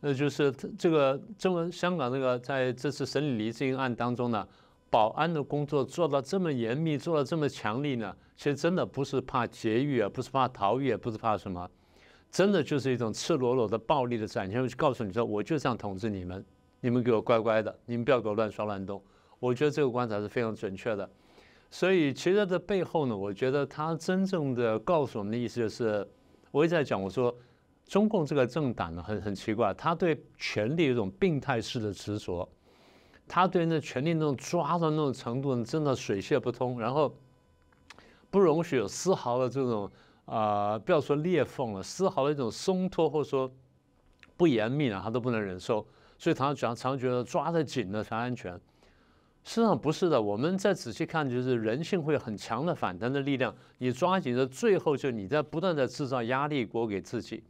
那就是这个中文香港这个在这次审理黎智英案当中呢，保安的工作做到这么严密，做到这么强力呢，其实真的不是怕劫狱啊，不是怕逃狱，不是怕什么，真的就是一种赤裸裸的暴力的展现，告诉你说，我就这样统治你们，你们给我乖乖的，你们不要给我乱刷乱动。我觉得这个观察是非常准确的。所以其实这背后呢，我觉得他真正的告诉我们的意思就是，我一直在讲，我说。中共这个政党呢，很很奇怪，他对权力有一种病态式的执着，他对那权力那种抓的那种程度，真的水泄不通，然后不容许有丝毫的这种啊，不要说裂缝了，丝毫的一种松脱或者说不严密啊，他都不能忍受，所以他常常觉得抓得紧了才安全。实际上不是的，我们再仔细看，就是人性会有很强的反弹的力量，你抓紧的最后就你在不断的制造压力锅给自己。